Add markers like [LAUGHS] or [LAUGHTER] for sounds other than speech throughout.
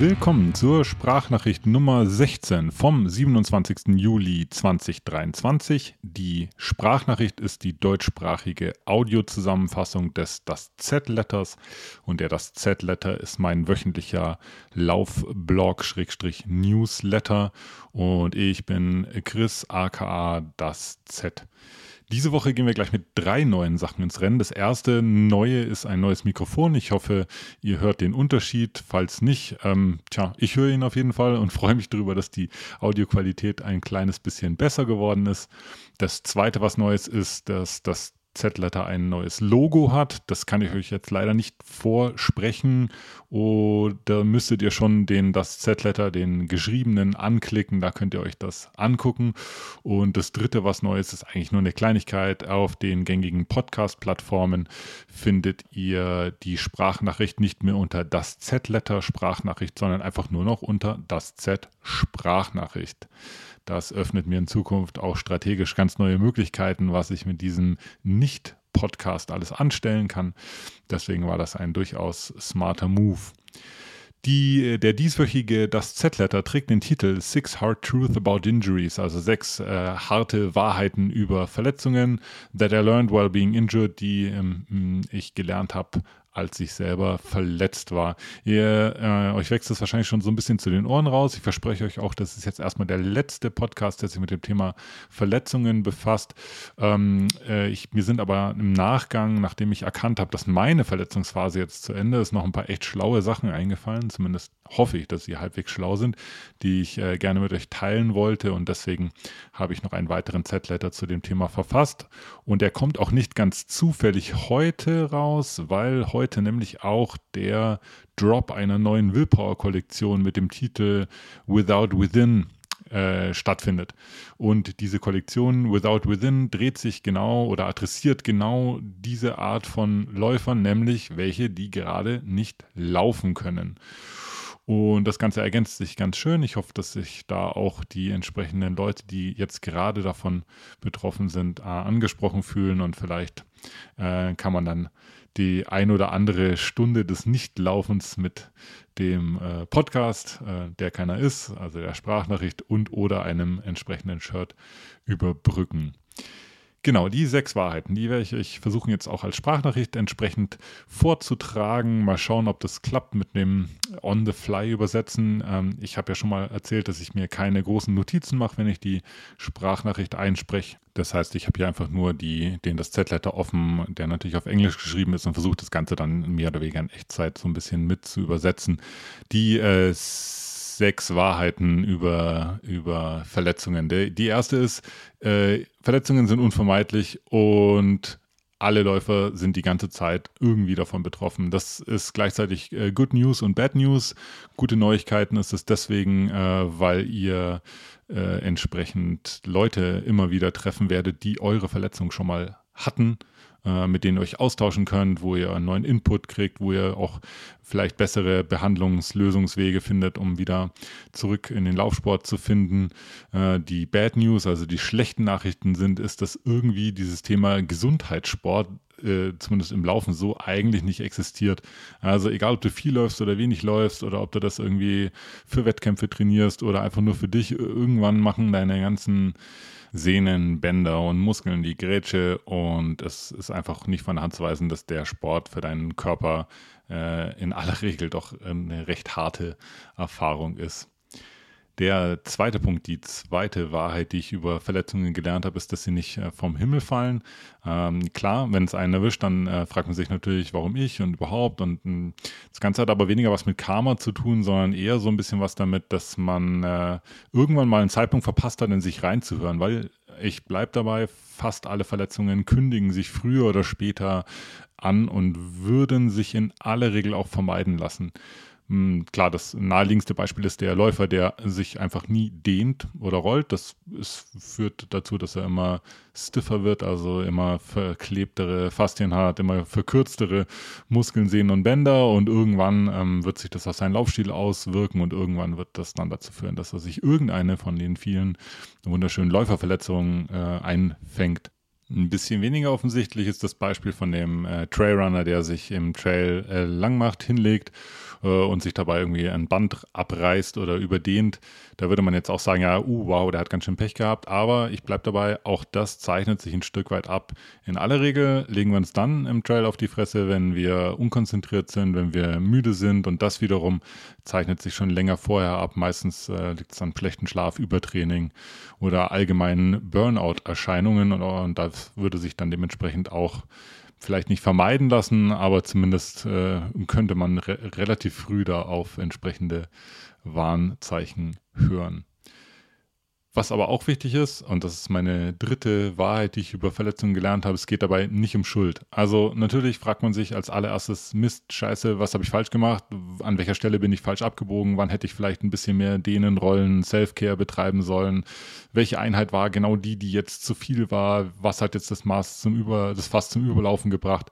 Willkommen zur Sprachnachricht Nummer 16 vom 27. Juli 2023. Die Sprachnachricht ist die deutschsprachige Audiozusammenfassung des Das Z-Letters und der Das Z-Letter ist mein wöchentlicher Laufblog-Newsletter und ich bin Chris aka Das Z. Diese Woche gehen wir gleich mit drei neuen Sachen ins Rennen. Das erste neue ist ein neues Mikrofon. Ich hoffe, ihr hört den Unterschied. Falls nicht, ähm, tja, ich höre ihn auf jeden Fall und [LAUGHS] freue mich darüber, dass die Audioqualität ein kleines bisschen besser geworden ist. Das zweite, was Neues ist, dass das Z-Letter ein neues Logo hat. Das kann ich euch jetzt leider nicht vorsprechen. Oder müsstet ihr schon den, das Z-Letter, den geschriebenen, anklicken. Da könnt ihr euch das angucken. Und das dritte, was Neues ist, eigentlich nur eine Kleinigkeit. Auf den gängigen Podcast-Plattformen findet ihr die Sprachnachricht nicht mehr unter das Z-Letter Sprachnachricht, sondern einfach nur noch unter das Z Sprachnachricht. Das öffnet mir in Zukunft auch strategisch ganz neue Möglichkeiten, was ich mit diesem Nicht-Podcast alles anstellen kann. Deswegen war das ein durchaus smarter Move. Die, der dieswöchige Das Z-Letter trägt den Titel Six Hard Truth About Injuries, also sechs äh, harte Wahrheiten über Verletzungen that I learned while being injured, die ähm, ich gelernt habe, als ich selber verletzt war. Ihr, äh, euch wächst es wahrscheinlich schon so ein bisschen zu den Ohren raus. Ich verspreche euch auch, das ist jetzt erstmal der letzte Podcast, der sich mit dem Thema Verletzungen befasst. Ähm, äh, ich, mir sind aber im Nachgang, nachdem ich erkannt habe, dass meine Verletzungsphase jetzt zu Ende ist, noch ein paar echt schlaue Sachen eingefallen. Zumindest hoffe ich, dass sie halbwegs schlau sind, die ich äh, gerne mit euch teilen wollte. Und deswegen habe ich noch einen weiteren Z-Letter zu dem Thema verfasst. Und der kommt auch nicht ganz zufällig heute raus, weil heute heute nämlich auch der Drop einer neuen Willpower-Kollektion mit dem Titel Without Within äh, stattfindet. Und diese Kollektion Without Within dreht sich genau oder adressiert genau diese Art von Läufern, nämlich welche, die gerade nicht laufen können. Und das Ganze ergänzt sich ganz schön. Ich hoffe, dass sich da auch die entsprechenden Leute, die jetzt gerade davon betroffen sind, äh, angesprochen fühlen und vielleicht äh, kann man dann die ein oder andere Stunde des Nichtlaufens mit dem äh, Podcast, äh, der keiner ist, also der Sprachnachricht und oder einem entsprechenden Shirt überbrücken. Genau, die sechs Wahrheiten, die werde ich euch versuchen jetzt auch als Sprachnachricht entsprechend vorzutragen. Mal schauen, ob das klappt mit dem On-the-Fly übersetzen. Ähm, ich habe ja schon mal erzählt, dass ich mir keine großen Notizen mache, wenn ich die Sprachnachricht einspreche. Das heißt, ich habe hier einfach nur die, den das Z-Letter offen, der natürlich auf Englisch geschrieben ist und versuche das Ganze dann mehr oder weniger in Echtzeit so ein bisschen mit zu übersetzen. Die äh, sechs Wahrheiten über, über Verletzungen. Die, die erste ist, äh, Verletzungen sind unvermeidlich und alle Läufer sind die ganze Zeit irgendwie davon betroffen. Das ist gleichzeitig äh, Good News und Bad News. Gute Neuigkeiten ist es deswegen, äh, weil ihr äh, entsprechend Leute immer wieder treffen werdet, die eure Verletzung schon mal hatten mit denen ihr euch austauschen könnt, wo ihr einen neuen Input kriegt, wo ihr auch vielleicht bessere Behandlungslösungswege findet, um wieder zurück in den Laufsport zu finden. Äh, die Bad News, also die schlechten Nachrichten sind, ist, dass irgendwie dieses Thema Gesundheitssport äh, zumindest im Laufen so eigentlich nicht existiert. Also egal, ob du viel läufst oder wenig läufst oder ob du das irgendwie für Wettkämpfe trainierst oder einfach nur für dich, irgendwann machen deine ganzen Sehnen, Bänder und Muskeln die Grätsche und es ist einfach nicht von der Hand zu weisen, dass der Sport für deinen Körper äh, in aller [LAUGHS] Regel doch eine recht harte Erfahrung ist. Der zweite Punkt, die zweite Wahrheit, die ich über Verletzungen gelernt habe, ist, dass sie nicht äh, vom Himmel fallen. Ähm, klar, wenn es einen erwischt, dann äh, fragt man sich natürlich, warum ich und überhaupt. Und mh, hm, das Ganze hat aber weniger was mit Karma zu tun, sondern eher so ein bisschen was damit, dass man äh, irgendwann mal einen Zeitpunkt verpasst hat, in sich reinzuhören, weil ich bleibe dabei, fast alle Verletzungen kündigen sich früher oder später an und würden sich in aller Regel auch vermeiden lassen. Hm, klar, das naheliegendste Beispiel ist der Läufer, der sich einfach nie dehnt oder rollt. Das ist, führt dazu, dass er immer stiffer wird, also immer verklebtere Faszien hat, immer verkürztere Muskeln, Sehnen und Bänder und irgendwann ähm, wird sich das auf seinen Laufstil auswirken und irgendwann wird das dann dazu führen, dass er sich irgendeine von den vielen wunderschönen Läuferverletzungen äh, einfängt. Ein bisschen weniger offensichtlich ist das Beispiel von dem äh, Trailrunner, der sich im Trail äh, lang macht, hinlegt äh, und sich dabei irgendwie ein Band abreißt oder überdehnt. Da würde man jetzt auch sagen, ja, uh, wow, der hat ganz schön Pech gehabt. Aber ich bleibe dabei, auch das zeichnet sich ein Stück weit ab. In aller Regel legen wir uns dann im Trail auf die Fresse, wenn wir unkonzentriert sind, wenn wir müde sind. Und das wiederum zeichnet sich schon länger vorher ab. Meistens äh, liegt es an schlechten Schlaf, Übertraining oder allgemeinen Burnout-Erscheinungen. Und, und das würde sich dann dementsprechend auch vielleicht nicht vermeiden lassen, aber zumindest äh, könnte man re relativ früh da auf entsprechende Warnzeichen hören. Was aber auch wichtig ist, und das ist meine dritte Wahrheit, die ich über Verletzungen gelernt habe, es geht dabei nicht um Schuld. Also natürlich fragt man sich als allererstes, Mist, scheiße, was habe ich falsch gemacht? An welcher Stelle bin ich falsch abgebogen? Wann hätte ich vielleicht ein bisschen mehr Dehnen, Rollen, Self-Care betreiben sollen? Welche Einheit war genau die, die jetzt zu viel war? Was hat jetzt das Maß zum Über, das Fass zum Überlaufen gebracht?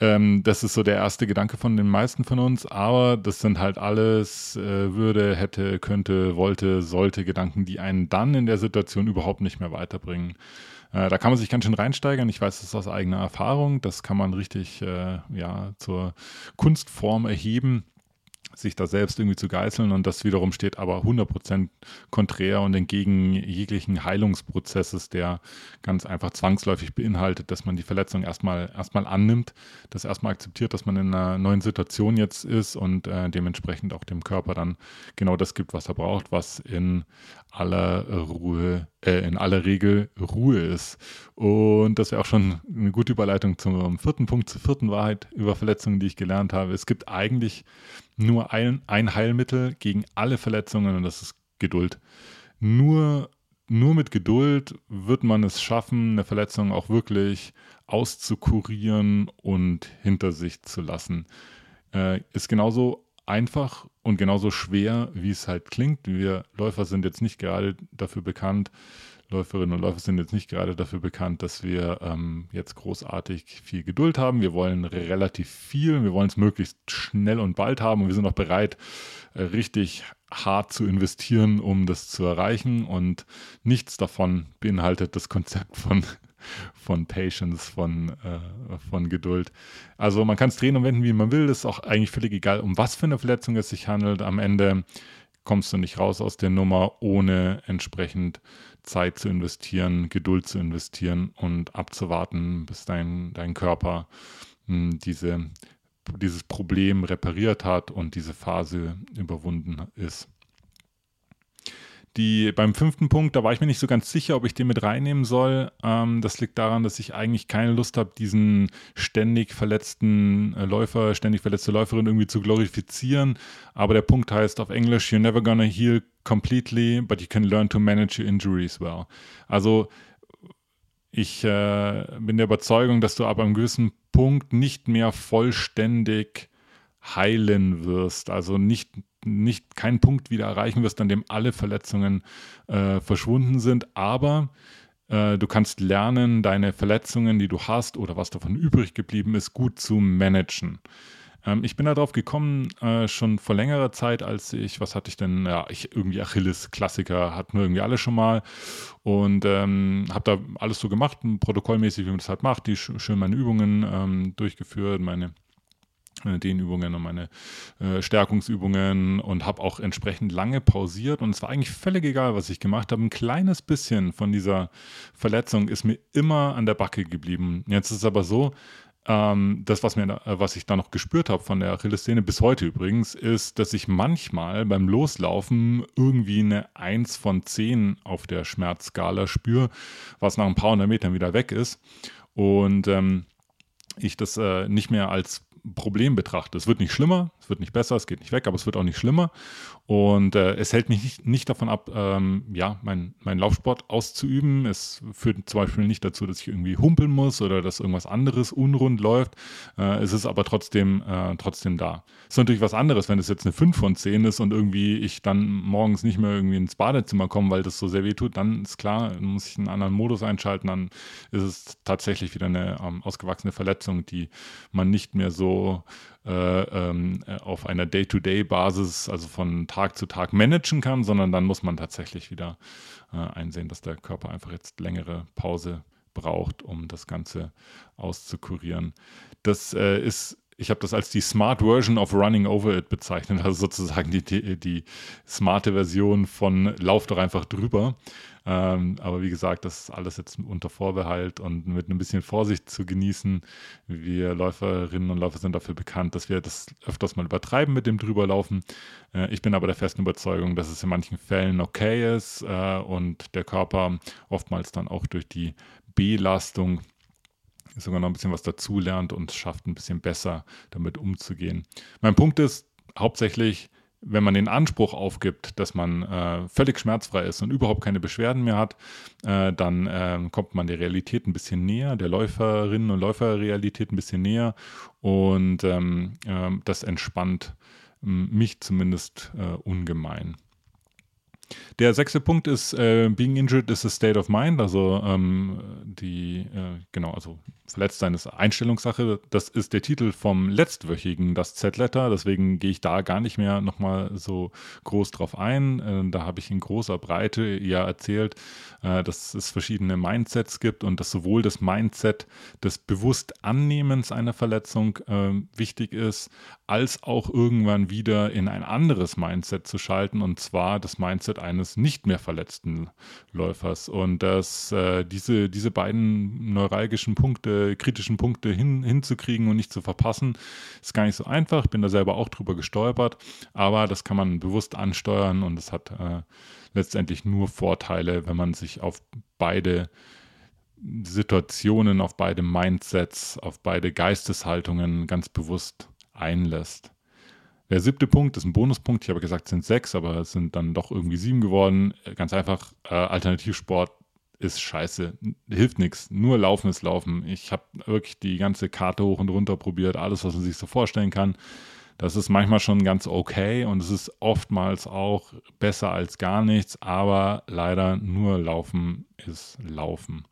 Ähm, das ist so der erste Gedanke von den meisten von uns, aber das sind halt alles äh, würde, hätte, könnte, wollte, sollte Gedanken, die einen dann in der Situation überhaupt nicht mehr weiterbringen. Äh, da kann man sich ganz schön reinsteigern. Ich weiß das aus eigener Erfahrung. Das kann man richtig äh, ja, zur Kunstform erheben sich da selbst irgendwie zu geißeln und das wiederum steht aber 100% konträr und entgegen jeglichen Heilungsprozesses, der ganz einfach zwangsläufig beinhaltet, dass man die Verletzung erstmal, erstmal annimmt, das erstmal akzeptiert, dass man in einer neuen Situation jetzt ist und äh, dementsprechend auch dem Körper dann genau das gibt, was er braucht, was in aller Ruhe, äh, in aller Regel Ruhe ist. Und das wäre auch schon eine gute Überleitung zum vierten Punkt, zur vierten Wahrheit über Verletzungen, die ich gelernt habe. Es gibt eigentlich nur ein, ein Heilmittel gegen alle Verletzungen und das ist Geduld. Nur, nur mit Geduld wird man es schaffen, eine Verletzung auch wirklich auszukurieren und hinter sich zu lassen. Äh, ist genauso einfach und genauso schwer, wie es halt klingt. Wir Läufer sind jetzt nicht gerade dafür bekannt, Läuferinnen und Läufer sind jetzt nicht gerade dafür bekannt, dass wir ähm, jetzt großartig viel Geduld haben. Wir wollen relativ viel, wir wollen es möglichst schnell und bald haben und wir sind auch bereit, äh, richtig hart zu investieren, um das zu erreichen. Und nichts davon beinhaltet das Konzept von [LAUGHS] von Patience, von, äh, von Geduld. Also man kann es drehen und wenden, wie man will. Das ist auch eigentlich völlig egal, um was für eine Verletzung es sich handelt. Am Ende kommst du nicht raus aus der Nummer, ohne entsprechend Zeit zu investieren, Geduld zu investieren und abzuwarten, bis dein, dein Körper mh, hm, diese, dieses Problem repariert hat und diese Phase überwunden ist. Die, beim fünften Punkt, da war ich mir nicht so ganz sicher, ob ich den mit reinnehmen soll. Ähm, das liegt daran, dass ich eigentlich keine Lust habe, diesen ständig verletzten äh, Läufer, ständig verletzte Läuferin irgendwie zu glorifizieren. Aber der Punkt heißt auf Englisch, you're never gonna heal completely, but you can learn to manage your injuries well. Also ich äh, bin der Überzeugung, dass du ab einem gewissen Punkt nicht mehr vollständig heilen wirst. Also nicht nicht keinen Punkt wieder erreichen wirst, an dem alle Verletzungen äh, verschwunden sind, aber äh, du kannst lernen, deine Verletzungen, die du hast oder was davon übrig geblieben ist, gut zu managen. Ähm, ich bin darauf gekommen, äh, schon vor längerer Zeit, als ich, was hatte ich denn, ja, ich irgendwie Achilles, Klassiker, hatten wir irgendwie alle schon mal und ähm, habe da alles so gemacht, protokollmäßig, wie man das halt macht, die schön meine Übungen ähm, durchgeführt, meine äh, Dehnübungen und meine äh, Stärkungsübungen und habe auch entsprechend lange pausiert und es war eigentlich völlig egal, was ich gemacht habe. Ein kleines bisschen von dieser Verletzung ist mir immer an der Backe geblieben. Jetzt ist es aber so, ähm, das, was, mir, äh, was ich da noch gespürt habe von der Achillessehne, bis heute übrigens, ist, dass ich manchmal beim Loslaufen irgendwie eine 1 von 10 auf der Schmerzskala spüre, was nach ein paar hundert Metern wieder weg ist. Und ähm, ich das äh, nicht mehr als Problem betrachte. Es wird nicht schlimmer, wird nicht besser, es geht nicht weg, aber es wird auch nicht schlimmer. Und äh, es hält mich nicht, nicht davon ab, ähm, ja, meinen mein Laufsport auszuüben. Es führt zum Beispiel nicht dazu, dass ich irgendwie humpeln muss oder dass irgendwas anderes unrund läuft. Äh, es ist aber trotzdem, äh, trotzdem da. Es ist natürlich was anderes, wenn es jetzt eine 5 von 10 ist und irgendwie ich dann morgens nicht mehr irgendwie ins Badezimmer komme, weil das so sehr weh tut, dann ist klar, muss ich einen anderen Modus einschalten, dann ist es tatsächlich wieder eine ähm, ausgewachsene Verletzung, die man nicht mehr so ähm, äh, auf einer Day-to-Day-Basis, also von Tag zu Tag managen kann, sondern dann muss man tatsächlich wieder äh, einsehen, dass der Körper einfach jetzt längere Pause braucht, um das Ganze auszukurieren. Das äh, ist ich habe das als die Smart Version of Running Over It bezeichnet, [LAUGHS] also sozusagen die, die, die smarte Version von Lauf doch einfach drüber. Ähm, aber wie gesagt, das ist alles jetzt unter Vorbehalt und mit ein bisschen Vorsicht zu genießen. Wir Läuferinnen und Läufer sind dafür bekannt, dass wir das öfters mal übertreiben mit dem Drüberlaufen. Äh, ich bin aber der festen Überzeugung, dass es in manchen Fällen okay ist äh, und der Körper oftmals dann auch durch die Belastung sogar noch ein bisschen was dazulernt und schafft, ein bisschen besser damit umzugehen. Mein Punkt ist hauptsächlich, wenn man den Anspruch aufgibt, dass man äh, völlig schmerzfrei ist und überhaupt keine Beschwerden mehr hat, äh, dann äh, kommt man der Realität ein bisschen näher, der Läuferinnen und Läuferrealität ein bisschen näher und ähm, ähm, das entspannt mich zumindest äh, ungemein. Der sechste Punkt ist, äh, being injured is a state of mind, also ähm, die, äh, genau, also verletzt sein ist Einstellungssache. Das ist der Titel vom letztwöchigen Das Z-Letter, deswegen gehe ich da gar nicht mehr nochmal so groß drauf ein. Äh, da habe ich in großer Breite ja erzählt, äh, dass es verschiedene Mindsets gibt und dass sowohl das Mindset des Bewusst-Annehmens einer Verletzung äh, wichtig ist, als auch irgendwann wieder in ein anderes Mindset zu schalten und zwar das Mindset eines nicht mehr verletzten Läufers. Und dass äh, diese, diese beiden neuralgischen Punkte, kritischen Punkte hin, hinzukriegen und nicht zu verpassen, ist gar nicht so einfach. Ich bin da selber auch drüber gestolpert, aber das kann man bewusst ansteuern und es hat äh, letztendlich nur Vorteile, wenn man sich auf beide Situationen, auf beide Mindsets, auf beide Geisteshaltungen ganz bewusst einlässt. Der siebte Punkt ist ein Bonuspunkt. Ich habe gesagt, es sind sechs, aber es sind dann doch irgendwie sieben geworden. Ganz einfach, äh, Alternativsport ist scheiße, hilft nichts. Nur Laufen ist Laufen. Ich habe wirklich die ganze Karte hoch und runter probiert, alles, was man sich so vorstellen kann. Das ist manchmal schon ganz okay und es ist oftmals auch besser als gar nichts, aber leider nur Laufen ist Laufen.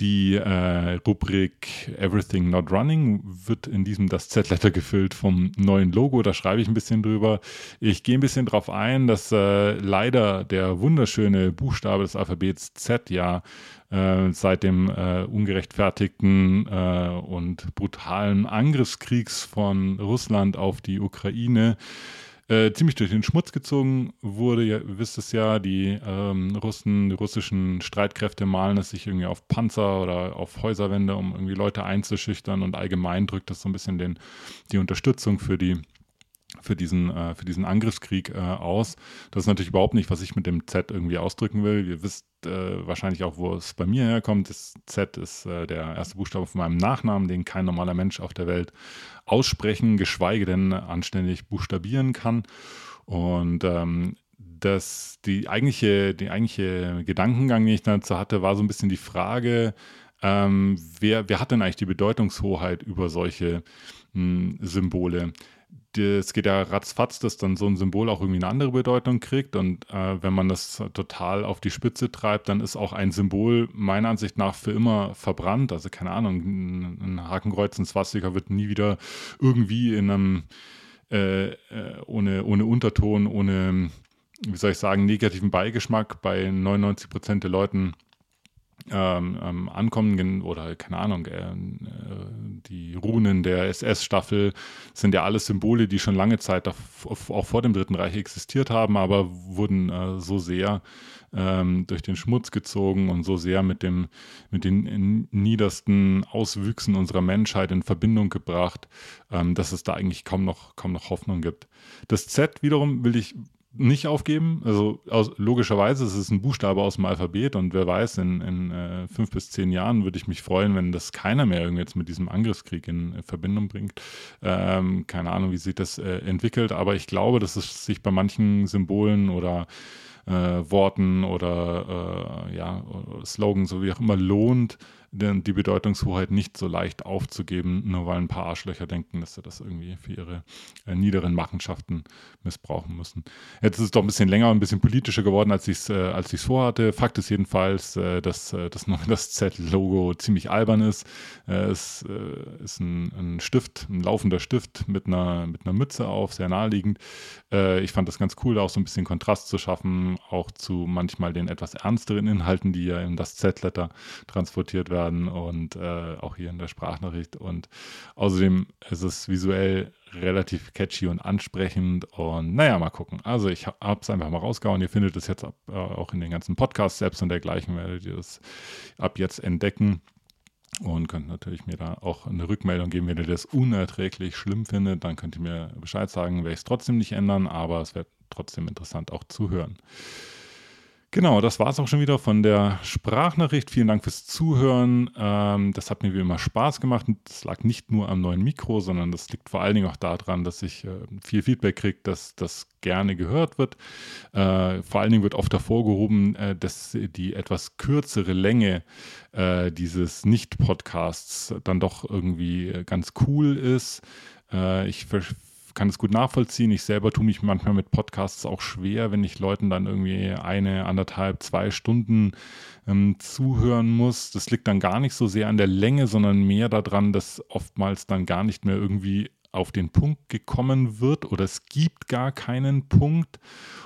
Die äh, Rubrik Everything Not Running wird in diesem das Z-Letter gefüllt vom neuen Logo. Da schreibe ich ein bisschen drüber. Ich gehe ein bisschen darauf ein, dass äh, leider der wunderschöne Buchstabe des Alphabets Z ja äh, seit dem äh, ungerechtfertigten äh, und brutalen Angriffskriegs von Russland auf die Ukraine äh, ziemlich durch den Schmutz gezogen wurde. Ihr wisst es ja, die ähm, Russen, die russischen Streitkräfte malen es sich irgendwie auf Panzer oder auf Häuserwände, um irgendwie Leute einzuschüchtern und allgemein drückt das so ein bisschen den, die Unterstützung für die für diesen, äh, für diesen Angriffskrieg äh, aus. Das ist natürlich überhaupt nicht, was ich mit dem Z irgendwie ausdrücken will. Ihr wisst äh, wahrscheinlich auch, wo es bei mir herkommt. Das Z ist äh, der erste Buchstabe von meinem Nachnamen, den kein normaler Mensch auf der Welt aussprechen, geschweige denn anständig buchstabieren kann. Und ähm, das, die eigentliche, die eigentliche Gedankengang, den ich dazu hatte, war so ein bisschen die Frage, ähm, wer, wer hat denn eigentlich die Bedeutungshoheit über solche mh, hm, Symbole? Es geht ja ratzfatz, dass dann so ein Symbol auch irgendwie eine andere Bedeutung kriegt. Und äh, wenn man das total auf die Spitze treibt, dann ist auch ein Symbol meiner Ansicht nach für immer verbrannt. Also keine Ahnung, ein, ein Hakenkreuz, ein Swastika wird nie wieder irgendwie in einem äh, äh, ohne, ohne Unterton, ohne, wie soll ich sagen, negativen Beigeschmack bei 99 Prozent der Leuten ähm, ähm, ankommen oder keine Ahnung, äh, die Runen der SS-Staffel sind ja alles Symbole, die schon lange Zeit auch vor dem Dritten Reich existiert haben, aber wurden äh, so sehr ähm, durch den Schmutz gezogen und so sehr mit, dem, mit den niedersten Auswüchsen unserer Menschheit in Verbindung gebracht, ähm, dass es da eigentlich kaum noch, kaum noch Hoffnung gibt. Das Z wiederum will ich nicht aufgeben. Also aus, logischerweise ist es ein Buchstabe aus dem Alphabet und wer weiß, in, in äh, fünf bis zehn Jahren würde ich mich freuen, wenn das keiner mehr irgendwie jetzt mit diesem Angriffskrieg in, in Verbindung bringt. Ähm, keine Ahnung, wie sich das äh, entwickelt, aber ich glaube, dass es sich bei manchen Symbolen oder äh, Worten oder äh, ja, Slogans, so wie auch immer, lohnt, die Bedeutungshoheit nicht so leicht aufzugeben, nur weil ein paar Arschlöcher denken, dass sie das irgendwie für ihre äh, niederen Machenschaften missbrauchen müssen. Jetzt ist es doch ein bisschen länger und ein bisschen politischer geworden, als ich es äh, vorhatte. Fakt ist jedenfalls, äh, dass äh, das, das Z-Logo ziemlich albern ist. Äh, es äh, ist ein, ein, Stift, ein laufender Stift mit einer, mit einer Mütze auf, sehr naheliegend. Äh, ich fand das ganz cool, auch so ein bisschen Kontrast zu schaffen, auch zu manchmal den etwas ernsteren Inhalten, die ja in das Z-Letter transportiert werden und äh, auch hier in der Sprachnachricht. Und außerdem ist es visuell relativ catchy und ansprechend. Und naja, mal gucken. Also ich habe es einfach mal rausgehauen. Ihr findet es jetzt ab, äh, auch in den ganzen Podcasts selbst und dergleichen, werdet ihr das ab jetzt entdecken. Und könnt natürlich mir da auch eine Rückmeldung geben, wenn ihr das unerträglich schlimm findet. Dann könnt ihr mir Bescheid sagen, werde ich es trotzdem nicht ändern, aber es wird trotzdem interessant auch zu hören. Genau, das war es auch schon wieder von der Sprachnachricht. Vielen Dank fürs Zuhören. Ähm, das hat mir wie immer Spaß gemacht. Das lag nicht nur am neuen Mikro, sondern das liegt vor allen Dingen auch daran, dass ich äh, viel Feedback kriege, dass das gerne gehört wird. Äh, vor allen Dingen wird oft hervorgehoben, äh, dass die etwas kürzere Länge äh, dieses Nicht-Podcasts dann doch irgendwie ganz cool ist. Äh, ich kann es gut nachvollziehen. Ich selber tue mich manchmal mit Podcasts auch schwer, wenn ich Leuten dann irgendwie eine, anderthalb, zwei Stunden ähm, zuhören muss. Das liegt dann gar nicht so sehr an der Länge, sondern mehr daran, dass oftmals dann gar nicht mehr irgendwie auf den Punkt gekommen wird oder es gibt gar keinen Punkt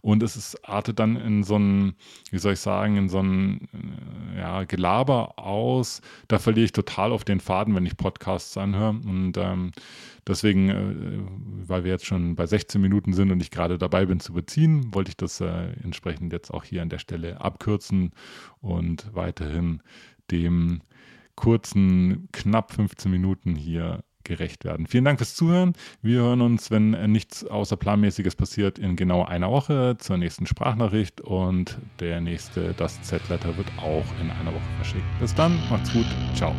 und es ist, artet dann in so ein, wie soll ich sagen, in so ein äh, ja, Gelaber aus. Da verliere ich total auf den Faden, wenn ich Podcasts anhöre und ähm, deswegen, äh, weil wir jetzt schon bei 16 Minuten sind und ich gerade dabei bin zu beziehen, wollte ich das äh, entsprechend jetzt auch hier an der Stelle abkürzen und weiterhin dem kurzen, knapp 15 Minuten hier gerecht werden. Vielen Dank fürs Zuhören. Wir hören uns, wenn nichts außerplanmäßiges passiert, in genau einer Woche zur nächsten Sprachnachricht und der nächste, das Z-Letter, wird auch in einer Woche verschickt. Bis dann, macht's gut, ciao.